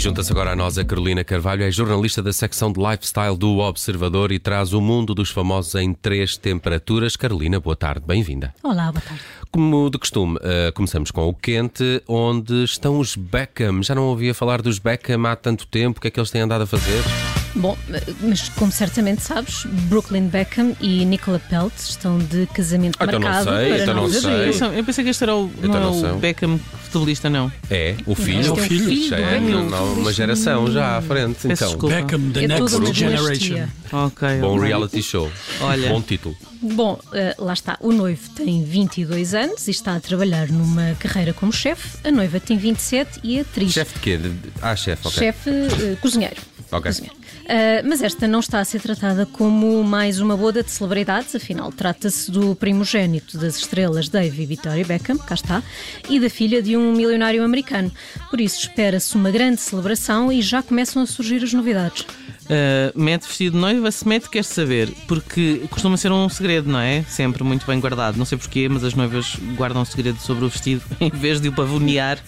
Junta-se agora a nós a Carolina Carvalho, é jornalista da secção de lifestyle do Observador e traz o mundo dos famosos em três temperaturas. Carolina, boa tarde, bem-vinda. Olá, boa tarde. Como de costume, uh, começamos com o quente, onde estão os Beckham. Já não ouvia falar dos Beckham há tanto tempo, o que é que eles têm andado a fazer? Bom, mas como certamente sabes, Brooklyn Beckham e Nicola Peltz estão de casamento Ah, então não marcado sei, para então não 9 de sei. Atenção, Eu pensei que este era o, Então não é não o. Beckham futebolista, não. É, o filho. Este é o filho Já do é não, uma geração já à frente. Peço Então, desculpa. Beckham, the É next generation. dinastia. Ok. bom ok. reality show. Olha. Bom título. Bom, eh, lá está. O noivo tem 22 anos e está a trabalhar numa carreira como chefe. A noiva tem 27 e é atriz. Chefe de quê? Ah, chefe, ok. Chefe eh, cozinheiro. Ok. Cozinheiro. Ah, mas esta não está a ser tratada como mais uma boda de celebridades, afinal, trata-se do primogênito das estrelas Dave e Victoria Beckham, cá está, e da filha de um milionário americano. Por isso, espera-se uma grande celebração e já começam a surgir as novidades. Uh, mete vestido de noiva, se mete, quer saber. Porque costuma ser um segredo, não é? Sempre muito bem guardado. Não sei porquê, mas as noivas guardam segredo sobre o vestido em vez de o pavonear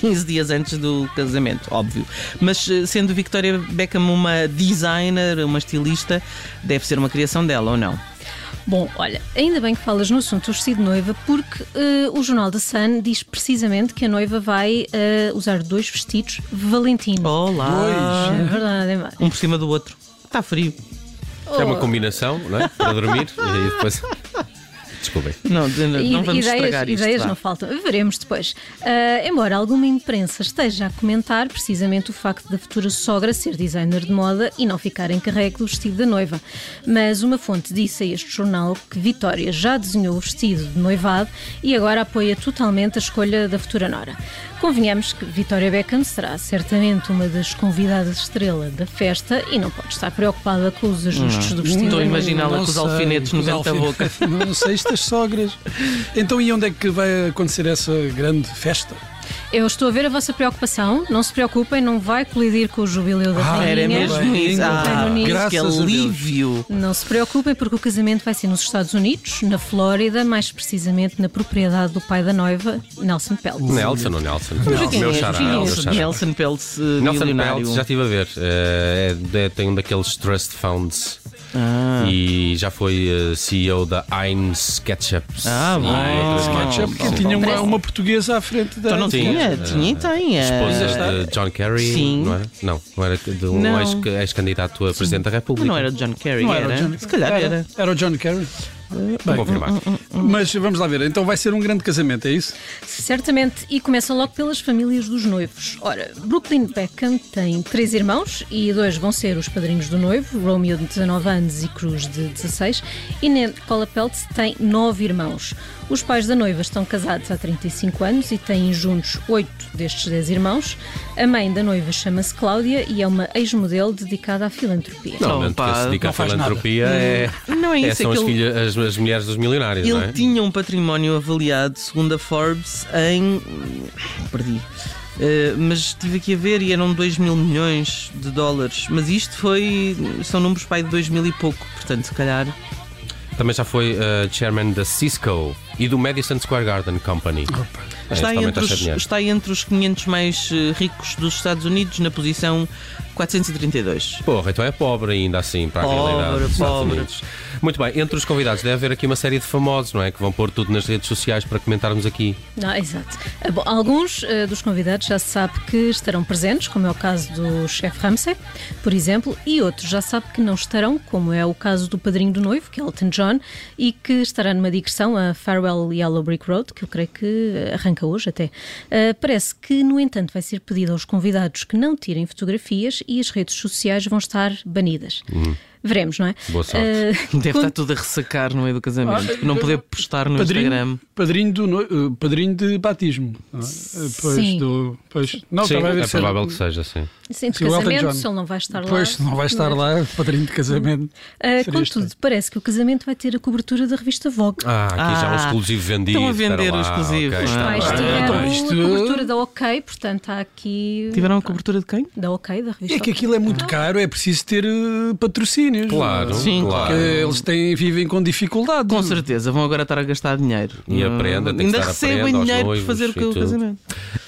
15 dias antes do casamento, óbvio. Mas uh, sendo Victoria Beckham uma designer, uma estilista, deve ser uma criação dela ou não? Bom, olha, ainda bem que falas no assunto do vestido de noiva, porque eh, o jornal The Sun diz precisamente que a noiva vai eh, usar dois vestidos Valentino. Olá! É verdade, é. Um por cima do outro. Está frio. É uma combinação, não é? Para dormir e depois. Desculpem. Não, de- não vamos ideias, estragar isto. ideias vá. não faltam. Veremos depois. Ah, embora alguma imprensa esteja a comentar precisamente o facto da futura sogra ser designer de moda e não ficar encarregue do vestido da noiva. Mas uma fonte disse a este jornal que Vitória já desenhou o vestido de noivado e agora apoia totalmente a escolha da futura nora. Convenhamos que Vitória Beckham será certamente uma das convidadas estrela da festa e não pode estar preocupada com os ajustes do vestido. Estou a imaginá-la Não com os alfinetes no vento da boca. Não sei, estas sogras. Então, e onde é que vai acontecer essa grande festa? Eu estou a ver a vossa preocupação. Não se preocupem, não vai colidir com o jubileu da Ah, rainha. Era mesmo isso. Ah, que Graças a Deus. alívio. Não se preocupem, porque o casamento vai ser nos Estados Unidos, na Flórida, mais precisamente na propriedade do pai da noiva, Nelson Peltz. Nelson ou Nelson? Quem meu xará, Quem é. Nelson Peltz, uh, Nelson. Peltz, já estive a ver. Eh, é- é- tem um daqueles trust funds. Ah. E já foi eh, CEO da Heinz Ketchup. Ah, bom. É porque tinha uma, uma portuguesa à frente da. Então não tinha, tinha e tem. eh. Esposa de John Kerry, Sim. não era? Não, não era de um Não. ex- ex-candidato a Presidente da República. Não era John Kerry, Não era? era, o John, Se calhar era. Era o John Kerry. Vou confirmar. Mas vamos lá ver. Então vai ser um grande casamento, é isso? Certamente, e começa logo pelas famílias dos noivos. Ora, Brooklyn Beckham tem três irmãos e dois vão ser os padrinhos do noivo, Romeo de 19 anos e Cruz de 16, e Nicola Peltz tem nove irmãos. Os pais da noiva estão casados há 35 anos e têm juntos oito destes dez irmãos. A mãe da noiva chama-se Cláudia e é uma ex-modelo dedicada à filantropia. Normalmente Opa, quem se dedica à não faz nada. filantropia é, Não é é, isso, é são que as, filhas, as, as mulheres dos milionários, não Ele é? tinha um património avaliado, segundo a Forbes, em. Perdi. Eh, mas estive aqui a ver e eram 2 mil milhões de dólares. Mas isto foi. São números pai de 2 mil e pouco, portanto, se calhar. Também já foi eh, chairman da Cisco e do Madison Square Garden Company. É, Está também entre, a os, está entre os 500 mais eh, ricos dos Estados Unidos, na posição 432. Porra, então é pobre ainda assim para a Pobre, realidade dos Estados pobre. Unidos. Muito bem, entre os convidados deve haver aqui uma série de famosos, não é? Que vão pôr tudo nas redes sociais para comentarmos aqui. Ah, exato. Ah, bom, alguns eh, dos convidados já se sabe que estarão presentes, como é o caso do chefe Ramsey, por exemplo, e outros já sabe que não estarão, como é o caso do padrinho do noivo, que é Elton John, e que estará numa digressão a Farewell Yellow Brick Road, que eu creio que eh, hoje até. Ah, parece que, no entanto, vai ser pedido aos convidados que não tirem fotografias e as redes sociais vão estar banidas. Veremos, não é? Boa sorte. Uh, Deve estar tudo a ressacar no meio do casamento. Ah, não poder postar no padrinho, Instagram. Padrinho, do, eh, padrinho de batismo. não é? Eh, Pois, Sim. do, pois, não, sim, é provável que seja, sim. Sim, de Sim, casamento, se ele não vai estar lá. Pois, não vai estar é? lá, padrinho de casamento. Uh, contudo, estranho. parece que o casamento vai ter a cobertura da revista Vogue. Ah, aqui já um Ah, exclusivo vendido. estão a vender o exclusivo, ok, não é? bem. tiveram então isto- a cobertura da OK, portanto há aqui. Tiveram a cobertura de quem? Da OK, da revista É que aquilo é muito caro, é preciso ter eh, patrocínios. Claro, Sim. claro. Porque eles têm, vivem com dificuldades. Com certeza, vão agora estar a gastar dinheiro. E a Hum, prenda, tem que Ainda estar a recebem dinheiro por fazer o casamento.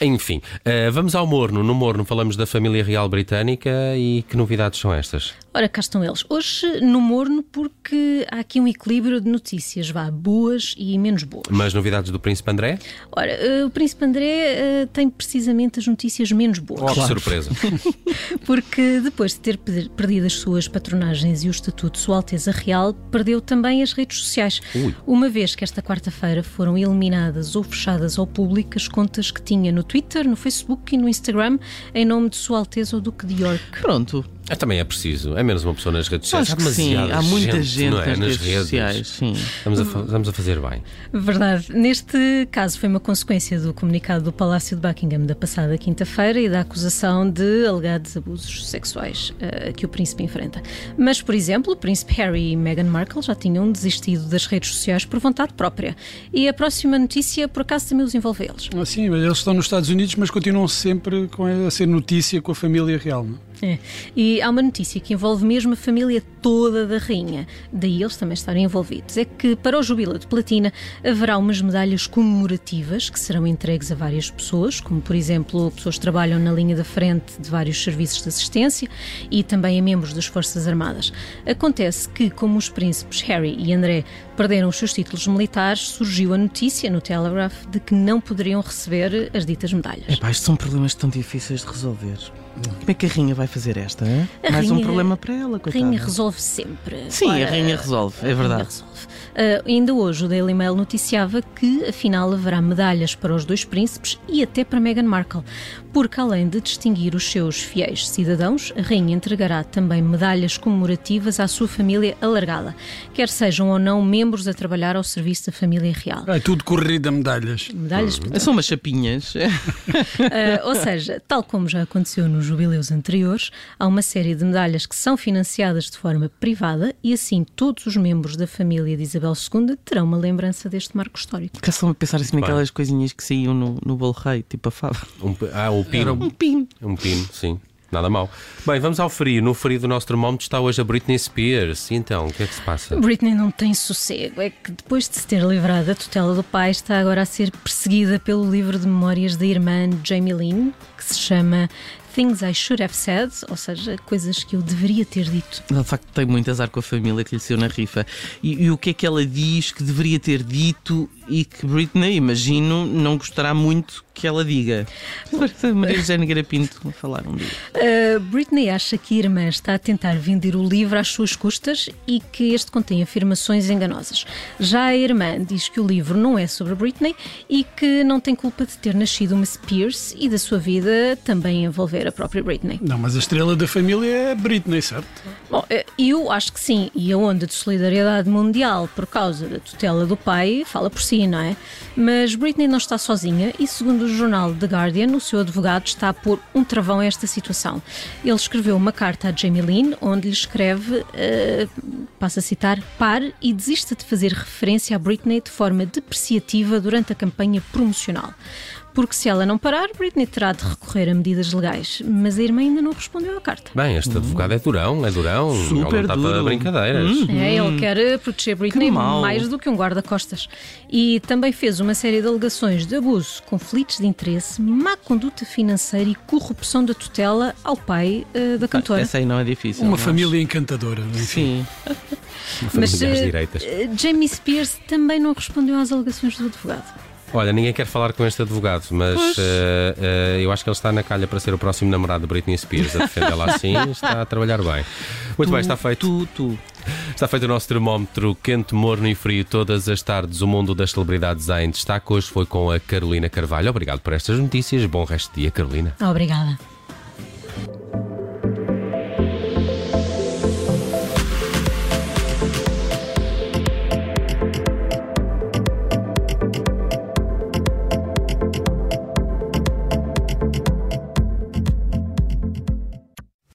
Enfim, eh, vamos ao Morno. No Morno falamos da família real britânica e que novidades são estas? Ora, cá estão eles. Hoje no morno, porque há aqui um equilíbrio de notícias, vá, boas e menos boas. Mas novidades do Príncipe André? Ora, eh, o Príncipe André eh, tem precisamente as notícias menos boas. Que surpresa. Porque depois de ter per- perdido as suas patronagens e o estatuto de Sua Alteza Real, perdeu também as redes sociais. Ui. Uma vez que esta quarta-feira foram eliminadas ou fechadas ao público as contas que tinha no Twitter, no Facebook e no Instagram em nome de Sua Alteza o Duque de York. Pronto, Ah, também é preciso. É menos uma pessoa nas redes sociais. acho que sim. Há muita gente, não é? nas, nas redes, redes. sociais. Sim. Estamos a, estamos a fazer bem. Verdade. Neste caso foi uma consequência do comunicado do Palácio de Buckingham da passada quinta-feira e da acusação de alegados abusos sexuais eh, que o príncipe enfrenta. Mas, por exemplo, o príncipe Harry e Meghan Markle já tinham desistido das redes sociais por vontade própria. E a próxima notícia, por acaso, também os envolve eles. Ah, Sim, eles estão nos Estados Unidos, mas continuam sempre com a, a ser notícia com a família real. Não? É? E há uma notícia que envolve mesmo a família toda da rainha, daí eles também estarem envolvidos. É que para o Jubileu de Platina haverá umas medalhas comemorativas que serão entregues a várias pessoas, como por exemplo pessoas que trabalham na linha da frente de vários serviços de assistência e também a membros das Forças Armadas. Acontece que, como os príncipes Harry e André perderam os seus títulos militares, surgiu a notícia no Telegraph de que não poderiam receber as ditas medalhas. Epá, estes são problemas tão difíceis de resolver. Como é que a rainha vai fazer esta? hein? A Mais um problema para ela, A coitada. rainha resolve sempre. Sim, a Ora, rainha resolve, é a rainha verdade. resolve. Ah, ainda hoje o Daily Mail noticiava que afinal haverá medalhas para os dois príncipes e até para Meghan Markle, porque além de distinguir os seus fiéis cidadãos, a rainha entregará também medalhas comemorativas à sua família alargada, quer sejam ou não membros a trabalhar ao serviço da família real. É tudo corrido a medalhas. Medalhas São umas chapinhas. Uh, ou seja, tal como já aconteceu nos jubileus anteriores, há uma série de medalhas que são financiadas de forma privada e assim todos os membros da família de Isabel II terão uma lembrança deste marco histórico. Estão a pensar assim naquelas coisinhas que saíam no, no bolo rei, tipo a fava. Um, ah, o pino. Um pino. Um pino, sim. Nada mal. Bem, vamos ao frio. No frio do nosso termómetro está hoje a Britney Spears. E então, o que é que se passa? Britney não tem sossego. É que depois de se ter livrado da tutela do pai, está agora a ser perseguida pelo livro de memórias da irmã Jamie Lynn, que se chama Things I Should Have Said, ou seja, coisas que eu deveria ter dito. Ela de facto tem muito azar com a família que lhe saiu na rifa. E, e o que é que ela diz que deveria ter dito e que Britney, imagino, não gostará muito que ela diga? A Maria Jane Garapinto falar um dia. Uh, Britney acha que a irmã está a tentar vender o livro às suas custas e que este contém afirmações enganosas. Já a irmã diz que o livro não é sobre Britney e que não tem culpa de ter nascido uma Spears e da sua vida também envolver a própria Britney. Não, mas a estrela da família é Britney, certo? Bom, eh, eu acho que sim, e a onda de solidariedade mundial por causa da tutela do pai fala por si, não é? Mas Britney não está sozinha e, segundo o jornal The Guardian, o seu advogado está a pôr um travão a esta situação. Ele escreveu uma carta a Jamie Lynn, onde lhe escreve, eh, passa a citar, pare e desista de fazer referência a Britney de forma depreciativa durante a campanha promocional. Porque se ela não parar, Britney terá de recorrer a medidas legais. Mas a irmã ainda não respondeu à carta. Bem, este advogado é durão, é durão. Super Ele não está para duro. brincadeiras. É, ele quer eh, proteger Britney mais do que um guarda-costas. E também fez uma série de alegações de abuso, conflitos de interesse, má conduta financeira e corrupção da tutela ao pai eh, da cantora. Essa aí não é difícil. Uma não? família encantadora. enfim. Sim. Uma Mas família às eh, direitas. eh, Jamie Spears também não respondeu às alegações do advogado. Olha, ninguém quer falar com este advogado, mas eh, eh, eu acho que ele está na calha para ser o próximo namorado de Britney Spears. A defendê-la assim está a trabalhar bem. Muito bem, está feito. Tu, tu. Está feito o nosso termómetro quente, morno e frio todas as tardes. O mundo das celebridades em destaque hoje foi com a Carolina Carvalho. Obrigado por estas notícias. Bom resto de dia, Carolina. Obrigada.